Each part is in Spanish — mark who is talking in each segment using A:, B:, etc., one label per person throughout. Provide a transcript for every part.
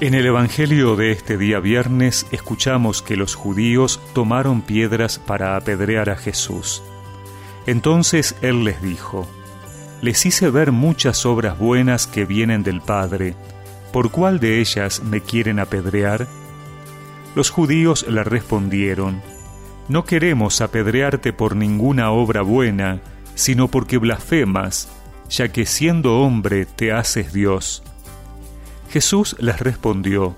A: En el Evangelio de este día viernes escuchamos que los judíos tomaron piedras para apedrear a Jesús. Entonces él les dijo, Les hice ver muchas obras buenas que vienen del Padre, ¿por cuál de ellas me quieren apedrear? Los judíos le respondieron, No queremos apedrearte por ninguna obra buena, sino porque blasfemas, ya que siendo hombre te haces Dios. Jesús les respondió,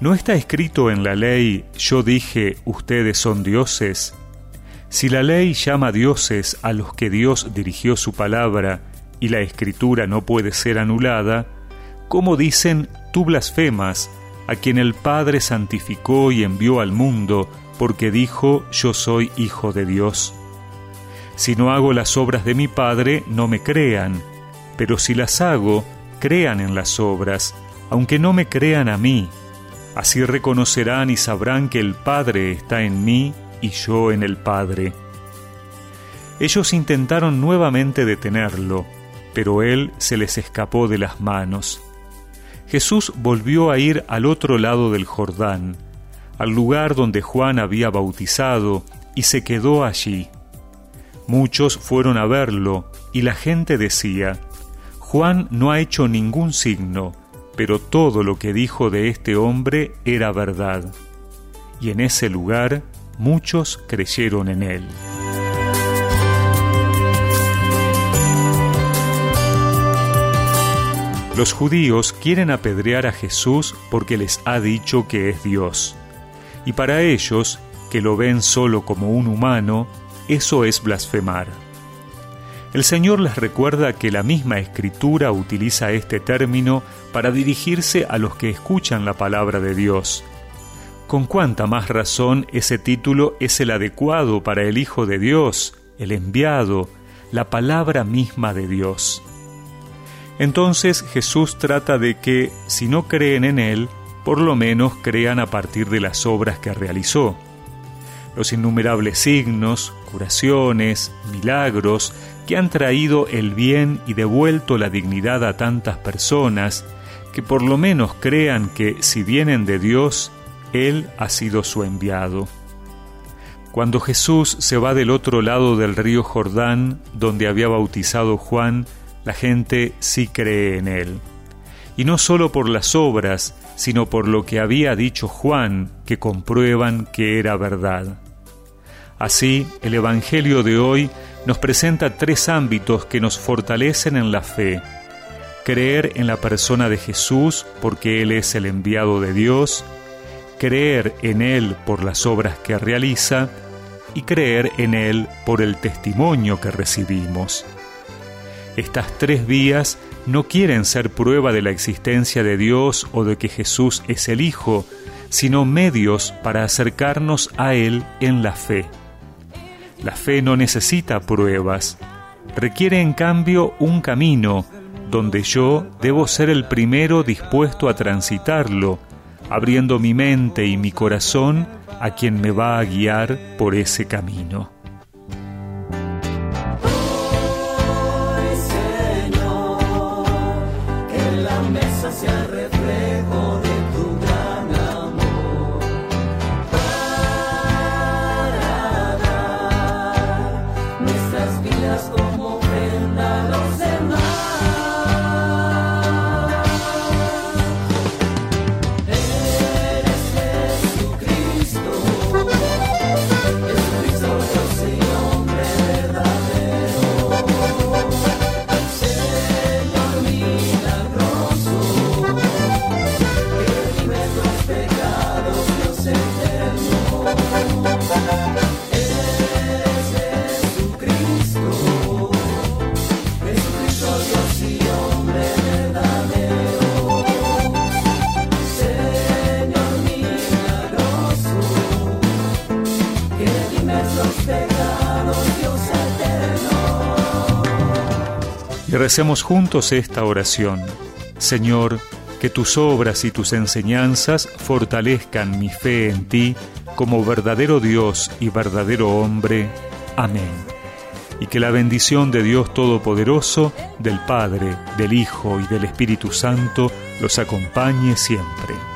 A: ¿No está escrito en la ley, yo dije, ustedes son dioses? Si la ley llama dioses a los que Dios dirigió su palabra y la escritura no puede ser anulada, ¿cómo dicen, tú blasfemas, a quien el Padre santificó y envió al mundo, porque dijo, yo soy hijo de Dios? Si no hago las obras de mi Padre, no me crean, pero si las hago, crean en las obras, aunque no me crean a mí. Así reconocerán y sabrán que el Padre está en mí y yo en el Padre. Ellos intentaron nuevamente detenerlo, pero él se les escapó de las manos. Jesús volvió a ir al otro lado del Jordán, al lugar donde Juan había bautizado, y se quedó allí. Muchos fueron a verlo, y la gente decía, Juan no ha hecho ningún signo, pero todo lo que dijo de este hombre era verdad. Y en ese lugar muchos creyeron en él. Los judíos quieren apedrear a Jesús porque les ha dicho que es Dios. Y para ellos, que lo ven solo como un humano, eso es blasfemar. El Señor les recuerda que la misma Escritura utiliza este término para dirigirse a los que escuchan la palabra de Dios. Con cuánta más razón ese título es el adecuado para el Hijo de Dios, el enviado, la palabra misma de Dios. Entonces Jesús trata de que, si no creen en Él, por lo menos crean a partir de las obras que realizó. Los innumerables signos, curaciones, milagros que han traído el bien y devuelto la dignidad a tantas personas, que por lo menos crean que si vienen de Dios, Él ha sido su enviado. Cuando Jesús se va del otro lado del río Jordán, donde había bautizado Juan, la gente sí cree en Él. Y no solo por las obras, sino por lo que había dicho Juan, que comprueban que era verdad. Así, el Evangelio de hoy nos presenta tres ámbitos que nos fortalecen en la fe. Creer en la persona de Jesús porque Él es el enviado de Dios, creer en Él por las obras que realiza y creer en Él por el testimonio que recibimos. Estas tres vías no quieren ser prueba de la existencia de Dios o de que Jesús es el Hijo, sino medios para acercarnos a Él en la fe. La fe no necesita pruebas, requiere en cambio un camino donde yo debo ser el primero dispuesto a transitarlo, abriendo mi mente y mi corazón a quien me va a guiar por ese camino. Recemos juntos esta oración. Señor, que tus obras y tus enseñanzas fortalezcan mi fe en ti como verdadero Dios y verdadero hombre. Amén. y que la bendición de Dios Todopoderoso, del Padre, del Hijo y del Espíritu Santo los acompañe siempre.